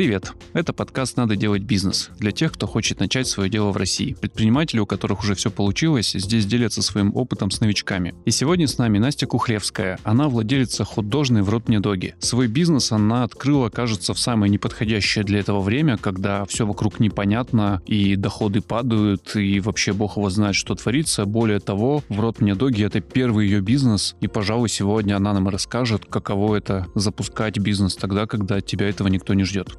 Привет! Это подкаст «Надо делать бизнес» для тех, кто хочет начать свое дело в России. Предприниматели, у которых уже все получилось, здесь делятся своим опытом с новичками. И сегодня с нами Настя Кухлевская. Она владелица хот-дожной в доги. Свой бизнес она открыла, кажется, в самое неподходящее для этого время, когда все вокруг непонятно, и доходы падают, и вообще бог его знает, что творится. Более того, в доги это первый ее бизнес, и, пожалуй, сегодня она нам расскажет, каково это запускать бизнес тогда, когда тебя этого никто не ждет.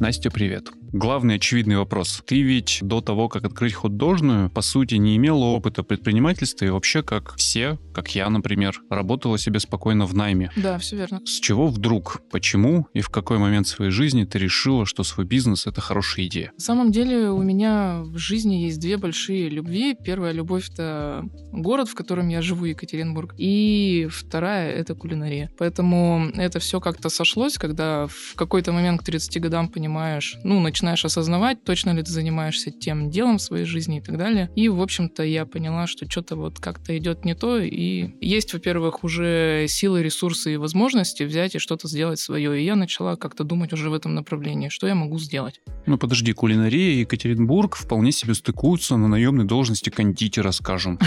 Настя, привет. Главный очевидный вопрос. Ты ведь до того, как открыть хот-дожную, по сути, не имела опыта предпринимательства и вообще, как все, как я, например, работала себе спокойно в найме. Да, все верно. С чего вдруг, почему и в какой момент своей жизни ты решила, что свой бизнес — это хорошая идея? На самом деле у меня в жизни есть две большие любви. Первая любовь — это город, в котором я живу, Екатеринбург. И вторая — это кулинария. Поэтому это все как-то сошлось, когда в какой-то момент к 30 годам понимаешь, ну, начинаешь осознавать, точно ли ты занимаешься тем делом в своей жизни и так далее. И, в общем-то, я поняла, что что-то вот как-то идет не то. И есть, во-первых, уже силы, ресурсы и возможности взять и что-то сделать свое. И я начала как-то думать уже в этом направлении, что я могу сделать. Ну, подожди, кулинария и Екатеринбург вполне себе стыкуются на наемной должности кондитера, скажем.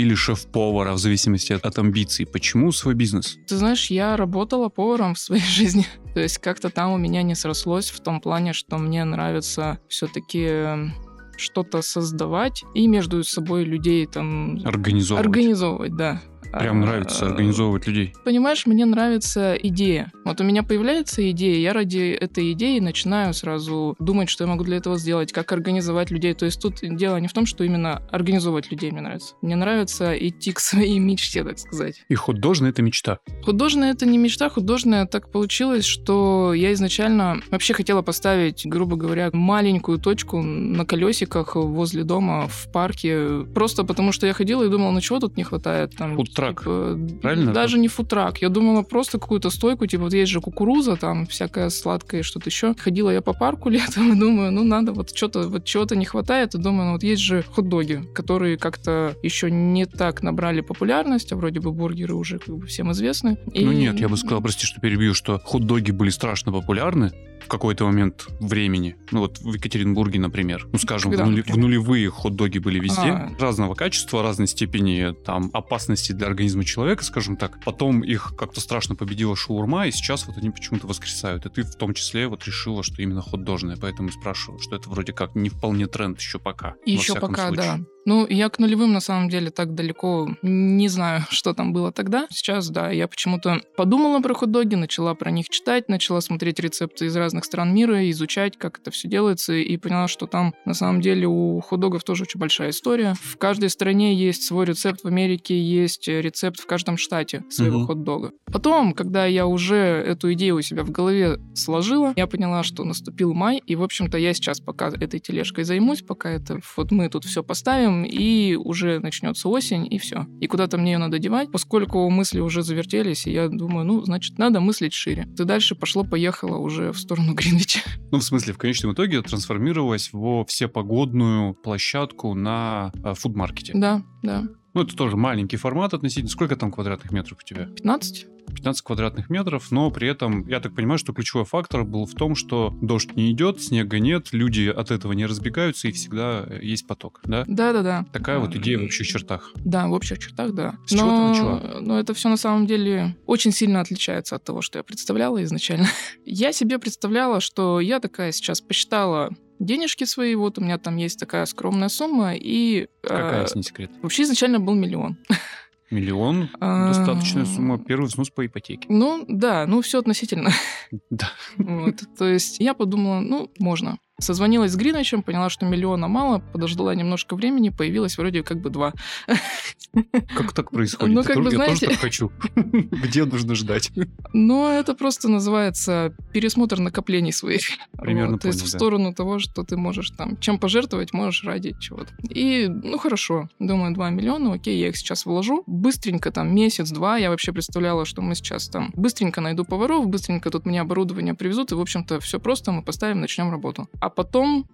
Или шеф-повара, в зависимости от, от амбиций. Почему свой бизнес? Ты знаешь, я работала поваром в своей жизни. То есть как-то там у меня не срослось в том плане, что мне нравится все-таки эм, что-то создавать и между собой людей там... Организовывать. Организовывать, да. Прям нравится организовывать людей. Понимаешь, мне нравится идея. Вот у меня появляется идея, я ради этой идеи начинаю сразу думать, что я могу для этого сделать, как организовать людей. То есть тут дело не в том, что именно организовывать людей мне нравится. Мне нравится идти к своей мечте, так сказать. И художная — это мечта? Художная — это не мечта, художная так получилось, что я изначально вообще хотела поставить, грубо говоря, маленькую точку на колесиках возле дома в парке, просто потому что я ходила и думала, ну чего тут не хватает? Там, Фудтрак, типа, правильно? Даже не футрак. Я думала просто какую-то стойку, типа вот есть же кукуруза, там всякое сладкое, что-то еще. Ходила я по парку летом и думаю, ну надо вот что-то, вот чего-то не хватает, и думаю, ну вот есть же хот-доги, которые как-то еще не так набрали популярность, а вроде бы бургеры уже как бы всем известны. И... Ну нет, я бы сказал, прости, что перебью, что хот-доги были страшно популярны, в какой-то момент времени. Ну вот в Екатеринбурге, например. Ну скажем, Когда, в, нули, в нулевые хот-доги были везде. А. Разного качества, разной степени там опасности для организма человека, скажем так. Потом их как-то страшно победила шаурма, и сейчас вот они почему-то воскресают. И ты в том числе вот решила, что именно хот-дожная. Поэтому спрашиваю, что это вроде как не вполне тренд еще пока. Еще пока, случае. да. Ну, я к нулевым, на самом деле, так далеко не знаю, что там было тогда. Сейчас, да, я почему-то подумала про хот-доги, начала про них читать, начала смотреть рецепты из разных стран мира, изучать, как это все делается, и поняла, что там, на самом деле, у хот-догов тоже очень большая история. В каждой стране есть свой рецепт, в Америке есть рецепт в каждом штате своего mm-hmm. хот-дога. Потом, когда я уже эту идею у себя в голове сложила, я поняла, что наступил май, и, в общем-то, я сейчас пока этой тележкой займусь, пока это вот мы тут все поставим, делаем, и уже начнется осень, и все. И куда-то мне ее надо девать, поскольку мысли уже завертелись, и я думаю, ну, значит, надо мыслить шире. Ты дальше пошло-поехало уже в сторону Гринвича. Ну, в смысле, в конечном итоге трансформировалась во всепогодную площадку на э, фудмаркете. Да, да. Ну, это тоже маленький формат относительно. Сколько там квадратных метров у тебя? 15. 15 квадратных метров, но при этом, я так понимаю, что ключевой фактор был в том, что дождь не идет, снега нет, люди от этого не разбегаются, и всегда есть поток, да? Да-да-да. Такая вот идея в общих чертах. Да, в общих чертах, да. С но, чего ты начала? Но это все на самом деле очень сильно отличается от того, что я представляла изначально. я себе представляла, что я такая сейчас посчитала денежки свои, вот у меня там есть такая скромная сумма, и... Какая, э, не секрет? Вообще изначально был миллион. Миллион а, достаточная сумма. Первый взнос по ипотеке. Ну, да, ну все относительно. Да. Вот, то есть я подумала, ну, можно. Созвонилась с Гриночем, поняла, что миллиона мало, подождала немножко времени, появилось вроде как бы два. Как так происходит? Ну, как я, бы, знаете... тоже так хочу. Где нужно ждать? Ну, это просто называется пересмотр накоплений своих. Примерно вот, То есть в сторону того, что ты можешь там, чем пожертвовать, можешь ради чего-то. И, ну, хорошо, думаю, 2 миллиона, окей, я их сейчас вложу. Быстренько там месяц-два я вообще представляла, что мы сейчас там быстренько найду поваров, быстренько тут мне оборудование привезут, и, в общем-то, все просто, мы поставим, начнем работу. А потом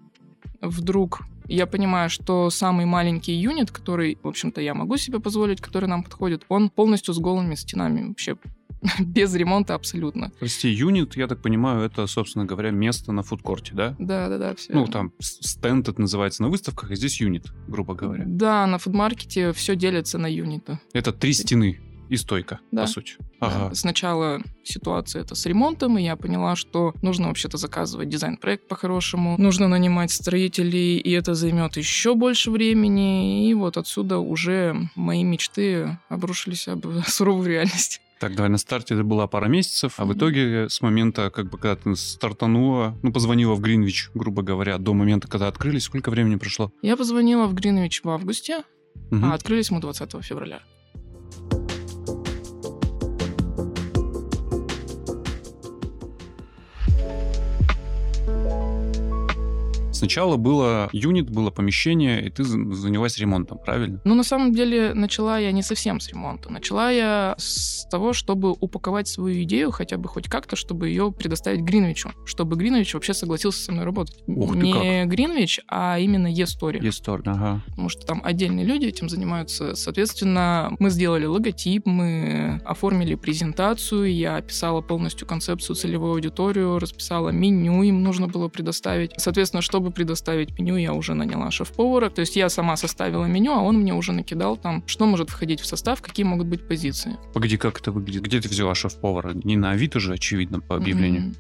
вдруг Я понимаю, что самый маленький юнит, который, в общем-то, я могу себе позволить, который нам подходит, он полностью с голыми стенами. Вообще без ремонта абсолютно. Прости, юнит, я так понимаю, это, собственно говоря, место на фудкорте, да? Да, да, да, все. Ну, там стенд это называется на выставках, а здесь юнит, грубо говоря. Да, на фудмаркете все делится на юниты. Это три стены и стойка, да. по сути. Ага. Сначала ситуация это с ремонтом, и я поняла, что нужно вообще-то заказывать дизайн-проект по-хорошему, нужно нанимать строителей, и это займет еще больше времени, и вот отсюда уже мои мечты обрушились об суровую реальность. Так, давай на старте это была пара месяцев, а в итоге с момента, как бы, когда ты стартанула, ну, позвонила в Гринвич, грубо говоря, до момента, когда открылись, сколько времени прошло? Я позвонила в Гринвич в августе, угу. а открылись мы 20 февраля. Сначала было юнит, было помещение, и ты занялась ремонтом, правильно? Ну, на самом деле, начала я не совсем с ремонта. Начала я с того, чтобы упаковать свою идею хотя бы хоть как-то, чтобы ее предоставить Гринвичу, чтобы Гринвич вообще согласился со мной работать. Ух ты не как. Гринвич, а именно E-Story. E-Story, ага. Потому что там отдельные люди этим занимаются. Соответственно, мы сделали логотип, мы оформили презентацию, я описала полностью концепцию, целевую аудиторию, расписала меню, им нужно было предоставить. Соответственно, чтобы чтобы предоставить меню, я уже наняла шеф-повара. То есть я сама составила меню, а он мне уже накидал там, что может входить в состав, какие могут быть позиции. Погоди, как это выглядит? Где ты взяла шеф-повара? Не на Авито же, очевидно, по объявлению.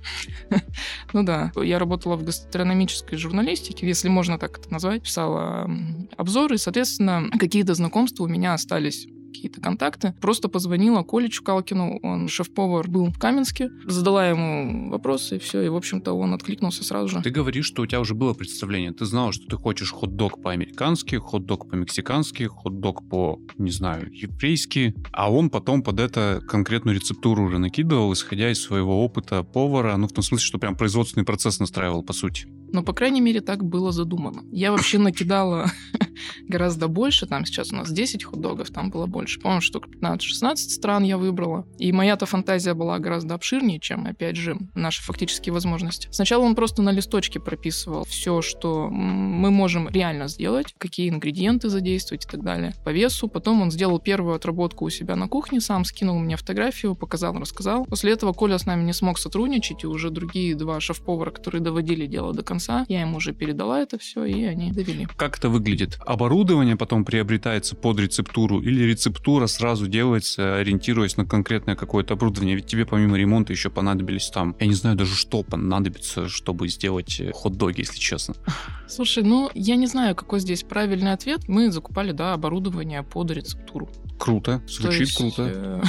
Ну да. Я работала в гастрономической журналистике, если можно так это назвать. Писала обзоры, соответственно, какие-то знакомства у меня остались какие-то контакты. Просто позвонила Коле Чукалкину, он шеф-повар был в Каменске, задала ему вопросы, и все, и, в общем-то, он откликнулся сразу же. Ты говоришь, что у тебя уже было представление. Ты знала, что ты хочешь хот-дог по-американски, хот-дог по-мексикански, хот-дог по, не знаю, еврейски, а он потом под это конкретную рецептуру уже накидывал, исходя из своего опыта повара, ну, в том смысле, что прям производственный процесс настраивал, по сути. Ну, по крайней мере, так было задумано. Я вообще накидала гораздо больше, там сейчас у нас 10 хот-догов, там было больше, по-моему, штук 15-16 стран я выбрала. И моя-то фантазия была гораздо обширнее, чем, опять же, наши фактические возможности. Сначала он просто на листочке прописывал все, что мы можем реально сделать, какие ингредиенты задействовать и так далее, по весу. Потом он сделал первую отработку у себя на кухне, сам скинул мне фотографию, показал, рассказал. После этого Коля с нами не смог сотрудничать, и уже другие два шеф-повара, которые доводили дело до конца, я им уже передала это все, и они довели. Как это выглядит? Оборудование потом приобретается под рецептуру или рецептура сразу делается, ориентируясь на конкретное какое-то оборудование? Ведь тебе помимо ремонта еще понадобились там, я не знаю даже что понадобится, чтобы сделать э, хот-доги, если честно. Слушай, ну я не знаю, какой здесь правильный ответ. Мы закупали, да, оборудование под рецептуру. Круто, звучит есть, круто. Э,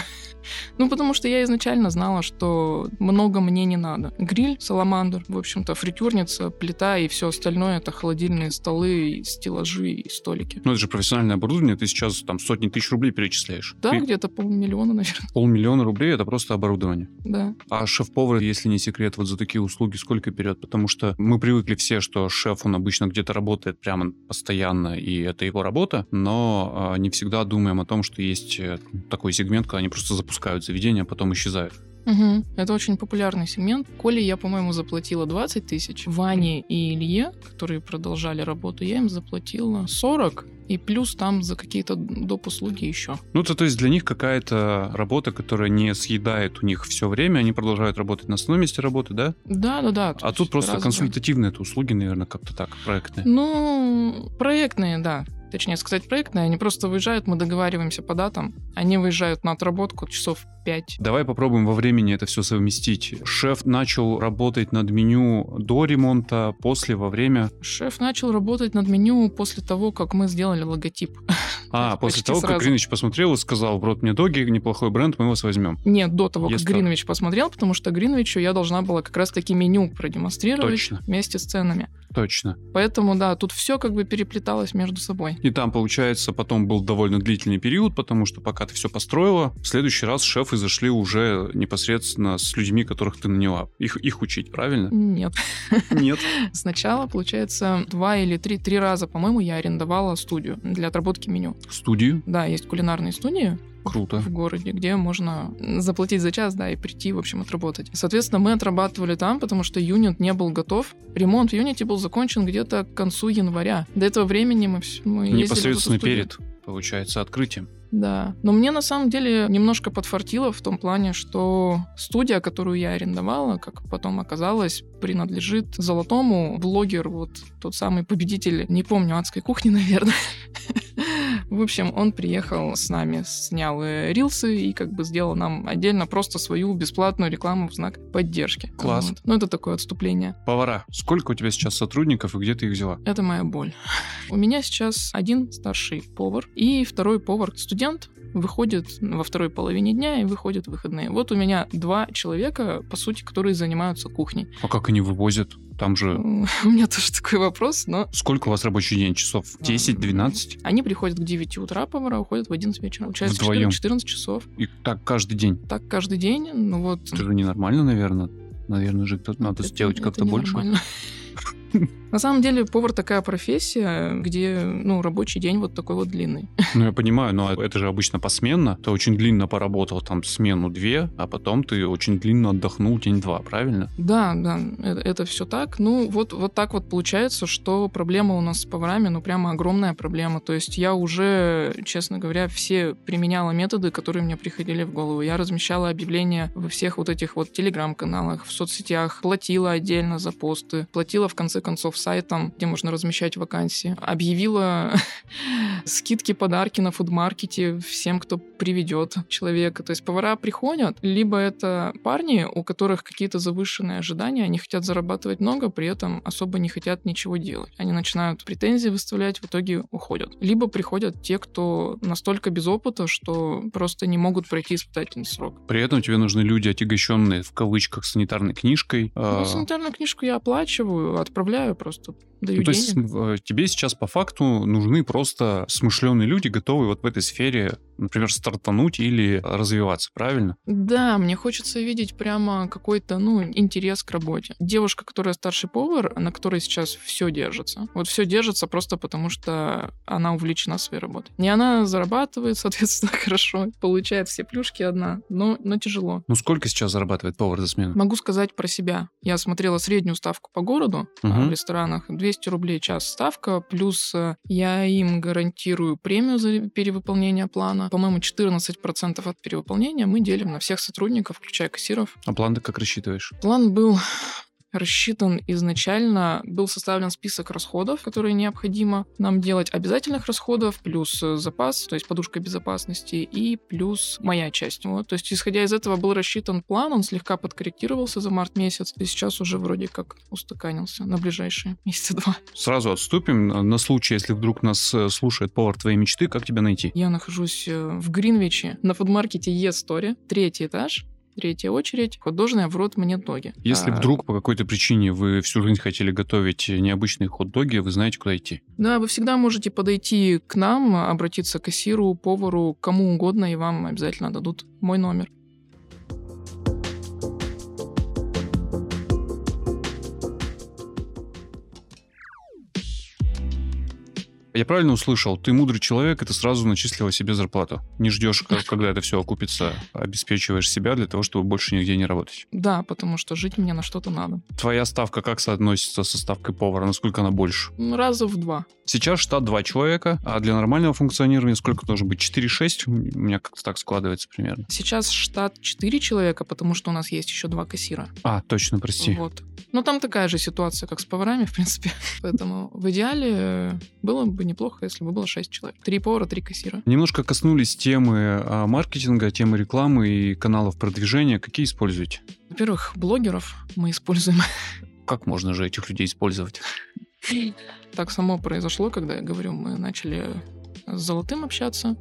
ну, потому что я изначально знала, что много мне не надо. Гриль, саламандр, в общем-то, фритюрница, плита и все остальное — это холодильные столы, стеллажи и столики. Ну, это же профессиональное оборудование, ты сейчас там сотни тысяч рублей перечисляешь. Да, ты... где-то полмиллиона, наверное. Полмиллиона рублей — это просто оборудование. Да. А шеф-повар, если не секрет, вот за такие услуги сколько берет? Потому что мы привыкли все, что шеф, он обычно где-то работает прямо постоянно, и это его работа, но э, не всегда думаем о том, что есть э, такой сегмент, когда они просто запускают запускают заведения, а потом исчезают. Угу. Это очень популярный сегмент. Коле я, по-моему, заплатила 20 тысяч. Ване и Илье, которые продолжали работу, я им заплатила 40. И плюс там за какие-то доп. услуги еще. Ну, то, то есть для них какая-то работа, которая не съедает у них все время, они продолжают работать на основном месте работы, да? Да, да, да. А тут просто консультативные это услуги, наверное, как-то так, проектные. Ну, проектные, да точнее сказать, проектные, они просто выезжают, мы договариваемся по датам, они выезжают на отработку часов 5. Давай попробуем во времени это все совместить. Шеф начал работать над меню до ремонта, после, во время? Шеф начал работать над меню после того, как мы сделали логотип. А, после того, сразу. как Гринович посмотрел и сказал, вот мне доги, неплохой бренд, мы вас возьмем. Нет, до того, как Гринович посмотрел, потому что Гриновичу я должна была как раз-таки меню продемонстрировать Точно. вместе с ценами. Точно. Поэтому, да, тут все как бы переплеталось между собой. И там, получается, потом был довольно длительный период, потому что пока ты все построила, в следующий раз шефы зашли уже непосредственно с людьми, которых ты наняла. Их, их учить, правильно? Нет. Нет. Сначала, получается, два или три, три раза, по-моему, я арендовала студию для отработки меню. Студию? Да, есть кулинарные студии, Круто. в городе, где можно заплатить за час, да, и прийти, в общем, отработать. Соответственно, мы отрабатывали там, потому что юнит не был готов. Ремонт в юните был закончен где-то к концу января. До этого времени мы, мы Непосредственно перед, получается, открытием. Да. Но мне на самом деле немножко подфартило в том плане, что студия, которую я арендовала, как потом оказалось, принадлежит золотому блогеру, вот тот самый победитель, не помню, адской кухни, наверное. В общем, он приехал с нами, снял э, рилсы и как бы сделал нам отдельно просто свою бесплатную рекламу в знак поддержки. Класс. Вот. Ну, это такое отступление. Повара. Сколько у тебя сейчас сотрудников и где ты их взяла? Это моя боль. У меня сейчас один старший повар и второй повар-студент выходит во второй половине дня и выходит в выходные. Вот у меня два человека, по сути, которые занимаются кухней. А как они вывозят? Там же... У меня тоже такой вопрос, но Сколько у вас рабочий день? Часов 10-12? они приходят к 9 утра, повара уходят в 11 вечера. Получается Вдвоем? 14 часов. И так каждый день? Так каждый день, ну вот... Это же ненормально, наверное. Наверное же кто-то надо это- сделать как-то больше. На самом деле повар такая профессия, где ну, рабочий день вот такой вот длинный. Ну, я понимаю, но это же обычно посменно. Ты очень длинно поработал там смену две, а потом ты очень длинно отдохнул день-два, правильно? Да, да, это, все так. Ну, вот, вот так вот получается, что проблема у нас с поварами, ну, прямо огромная проблема. То есть я уже, честно говоря, все применяла методы, которые мне приходили в голову. Я размещала объявления во всех вот этих вот телеграм-каналах, в соцсетях, платила отдельно за посты, платила, в конце концов, сайтам, где можно размещать вакансии. Объявила скидки, подарки на фудмаркете всем, кто приведет человека. То есть повара приходят, либо это парни, у которых какие-то завышенные ожидания, они хотят зарабатывать много, при этом особо не хотят ничего делать. Они начинают претензии выставлять, в итоге уходят. Либо приходят те, кто настолько без опыта, что просто не могут пройти испытательный срок. При этом тебе нужны люди, отягощенные в кавычках санитарной книжкой. Ну, А, санитарную книжку я оплачиваю, отправляю просто, даю ну, то есть денег. э, тебе сейчас по факту нужны просто смышленые люди, готовые вот в этой сфере, например, стартануть или развиваться, правильно? Да, мне хочется видеть прямо какой-то, ну, интерес к работе. Девушка, которая старший повар, на которой сейчас все держится. Вот все держится просто потому, что она увлечена своей работой. Не она зарабатывает, соответственно, хорошо, получает все плюшки одна, но, но тяжело. Ну, сколько сейчас зарабатывает повар за смену? Могу сказать про себя. Я смотрела среднюю ставку по городу Мгм. в ресторанах. 200 рублей час ставка, плюс э, я им гарантирую премию за перевыполнение плана. По-моему, 14% от перевыполнения мы делим на всех сотрудников, включая кассиров. А план ты как рассчитываешь? План был рассчитан изначально, был составлен список расходов, которые необходимо нам делать, обязательных расходов, плюс э, запас, то есть подушка безопасности, и плюс моя часть. Вот. То есть, исходя из этого, был рассчитан план, он слегка подкорректировался за март месяц, и сейчас уже вроде как устаканился на ближайшие месяца два. Сразу отступим на случай, если вдруг нас э, слушает повар твоей мечты, как тебя найти? Я нахожусь э, в Гринвиче на фудмаркете Е-Сторе, третий этаж, третья очередь, хот-дожная в рот мне ноги. Если А, вдруг по какой-то причине вы всю жизнь хотели готовить необычные хот-доги, вы знаете, куда идти. Да, вы всегда можете подойти к нам, обратиться к кассиру, повару, кому угодно, и вам обязательно дадут мой номер. Я правильно услышал? Ты мудрый человек, и ты сразу начислила себе зарплату. Не ждешь, когда это все окупится, обеспечиваешь себя для того, чтобы больше нигде не работать. Да, потому что жить мне на что-то надо. Твоя ставка как соотносится со ставкой повара? Насколько она больше? Ну, Раза в два. Сейчас штат 2 человека, а для нормального функционирования сколько должен быть? 4-6? У меня как-то так складывается примерно. Сейчас штат 4 человека, потому что у нас есть еще два кассира. А, точно, прости. Вот. Но там такая же ситуация, как с поварами, в принципе. Поэтому в идеале было бы неплохо, если бы было 6 человек. Три повара, три кассира. Немножко коснулись темы а, маркетинга, темы рекламы и каналов продвижения. Какие используете? Во-первых, блогеров мы используем. Как можно же этих людей использовать? Так само произошло, когда, я говорю, мы начали с Золотым общаться.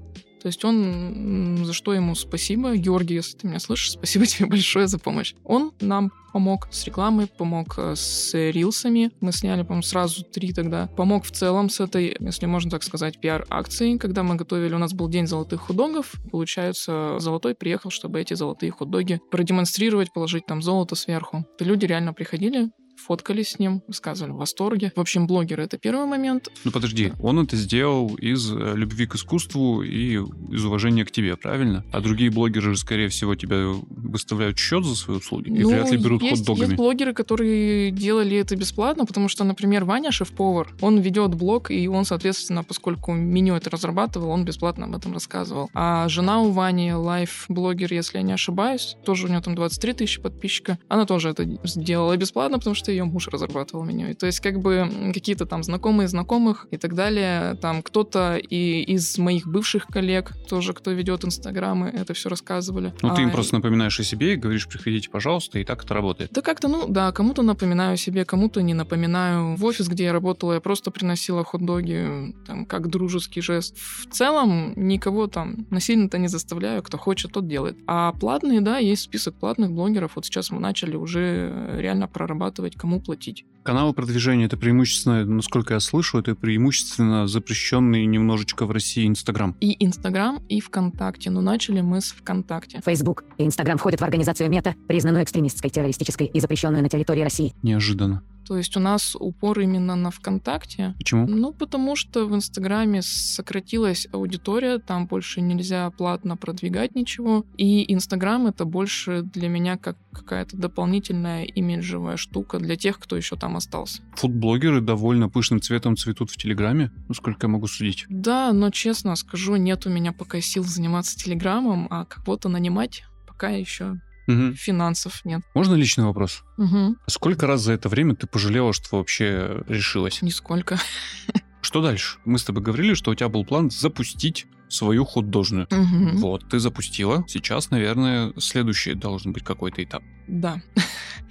То есть он, за что ему спасибо, Георгий, если ты меня слышишь, спасибо тебе большое за помощь. Он нам помог с рекламой, помог э, с рилсами. Мы сняли, по-моему, сразу три тогда. Помог в целом с этой, если можно так сказать, пиар-акцией. Когда мы готовили, у нас был день золотых худогов. Получается, Золотой приехал, чтобы эти золотые худоги продемонстрировать, положить там золото сверху. Люди реально приходили, фоткались с ним, высказывали в восторге. В общем, блогеры — это первый момент. Ну подожди, он это сделал из э, любви к искусству и из уважения к тебе, правильно? А другие блогеры же, скорее всего, тебя выставляют счет за свои услуги и Ну, вряд ли берут есть, хот-догами. есть блогеры, которые делали это бесплатно, потому что, например, Ваня, шеф-повар, он ведет блог, и он, соответственно, поскольку меню это разрабатывал, он бесплатно об этом рассказывал. А жена у Вани, лайф-блогер, если я не ошибаюсь, тоже у нее там 23 тысячи подписчика, она тоже это сделала бесплатно, потому что ее муж разрабатывал меню. И то есть как бы какие-то там знакомые знакомых и так далее, там кто-то и из моих бывших коллег тоже, кто ведет инстаграмы, это все рассказывали. Ну, ты им А, просто напоминаешь о себе и говоришь, приходите, пожалуйста, и так это работает. да как-то, ну, да, кому-то напоминаю себе, кому-то не напоминаю. В офис, где я работала, я просто приносила хот-доги, там, как дружеский жест. В целом, никого там насильно-то не заставляю, кто хочет, тот делает. А платные, да, есть список платных блогеров. Вот сейчас мы начали уже э, реально прорабатывать, кому платить. Каналы продвижения это преимущественно, насколько я слышу, это преимущественно запрещенный немножечко в России Инстаграм. И Инстаграм, и ВКонтакте. Но начали мы с ВКонтакте. Facebook и Instagram входят в организацию МЕТА, признанную экстремистской, террористической и запрещенную на территории России. Неожиданно. То есть у нас упор именно на ВКонтакте. Почему? Ну, потому что в Инстаграме сократилась аудитория, там больше нельзя платно продвигать ничего. И Инстаграм — это больше для меня как какая-то дополнительная имиджевая штука для тех, кто еще там остался. Фудблогеры довольно пышным цветом цветут в Телеграме, насколько я могу судить. Да, но честно скажу, нет у меня пока сил заниматься Телеграмом, а кого-то нанимать пока еще Мгм. финансов нет. Можно личный вопрос? Угу. Сколько раз за это время ты пожалела, что вообще решилась? Нисколько. Что дальше? Мы с тобой говорили, что у тебя был план запустить свою художную. Мгм. Вот, ты запустила. Сейчас, наверное, следующий должен быть какой-то этап. Да.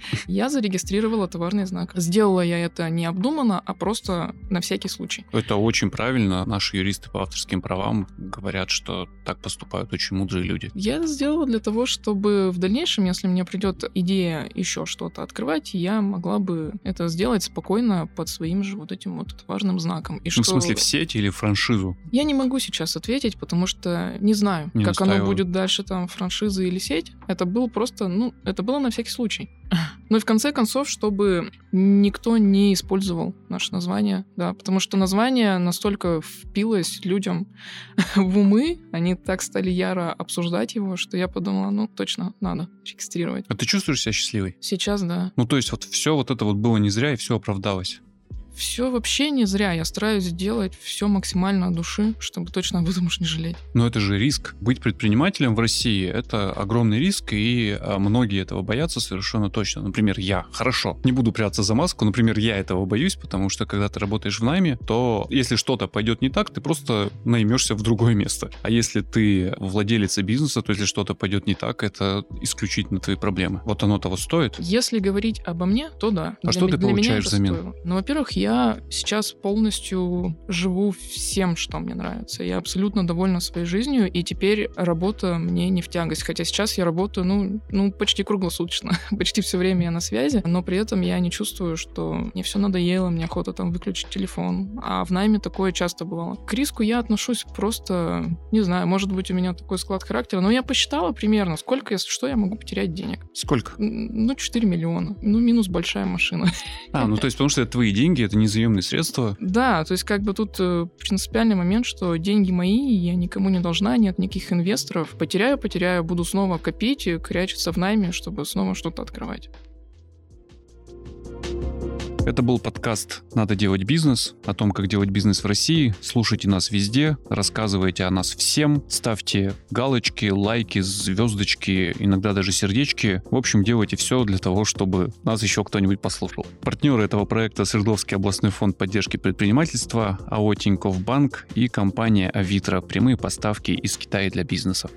Я зарегистрировала товарный знак. Сделала я это не обдуманно, а просто на всякий случай. Это очень правильно. Наши юристы по авторским правам говорят, что так поступают очень мудрые люди. Я это сделала для того, чтобы в дальнейшем, если мне придет идея еще что-то открывать, я могла бы это сделать спокойно под своим же вот этим вот товарным знаком. И Ну, что... в смысле, в сеть или франшизу? Я не могу сейчас ответить, потому что не знаю, Не как оно настаиваю. будет дальше, там, франшиза или сеть. Это был просто, ну, это было на всякий случай. Ну и в конце концов, чтобы никто не использовал наше название, да, потому что название настолько впилось людям в умы, они так стали яро обсуждать его, что я подумала, ну, точно, надо регистрировать. А ты чувствуешь себя счастливой? Сейчас, да. Ну, то есть вот все вот это вот было не зря, и все оправдалось. Все вообще не зря. Я стараюсь сделать все максимально от души, чтобы точно об этом уж не жалеть. Но это же риск. Быть предпринимателем в России — это огромный риск, и а, многие этого боятся совершенно точно. Например, я. Хорошо. Не буду прятаться за маску. Например, я этого боюсь, потому что когда ты работаешь в найме, то если что-то пойдет не так, ты просто наймешься в другое место. А если ты владелец бизнеса, то если что-то пойдет не так, это исключительно твои проблемы. Вот оно того стоит. Если говорить обо мне, то да. А что ме- ты получаешь взамен? Ну, во-первых, я сейчас полностью живу всем, что мне нравится. Я абсолютно довольна своей жизнью, и теперь работа мне не в тягость. Хотя сейчас я работаю, ну, ну почти круглосуточно. почти все время я на связи, но при этом я не чувствую, что мне все надоело, мне охота там выключить телефон. А в найме такое часто бывало. К риску я отношусь просто, не знаю, может быть, у меня такой склад характера, но я посчитала примерно, сколько, если что, я могу потерять денег. Сколько? Ну, 4 миллиона. Ну, минус большая машина. А, ну то есть потому что это твои деньги, это незаемные средства. Да, то есть как бы тут э, принципиальный момент, что деньги мои, я никому не должна, нет никаких инвесторов. Потеряю, потеряю, буду снова копить и крячиться в найме, чтобы снова что-то открывать. Это был подкаст «Надо делать бизнес» о том, как делать бизнес в России. Слушайте нас везде, рассказывайте о нас всем, ставьте галочки, лайки, звездочки, иногда даже сердечки. В общем, делайте все для того, чтобы нас еще кто-нибудь послушал. Партнеры этого проекта Свердловский областной фонд поддержки предпринимательства, АО Тинькофф Банк и компания Авитра. Прямые поставки из Китая для бизнеса.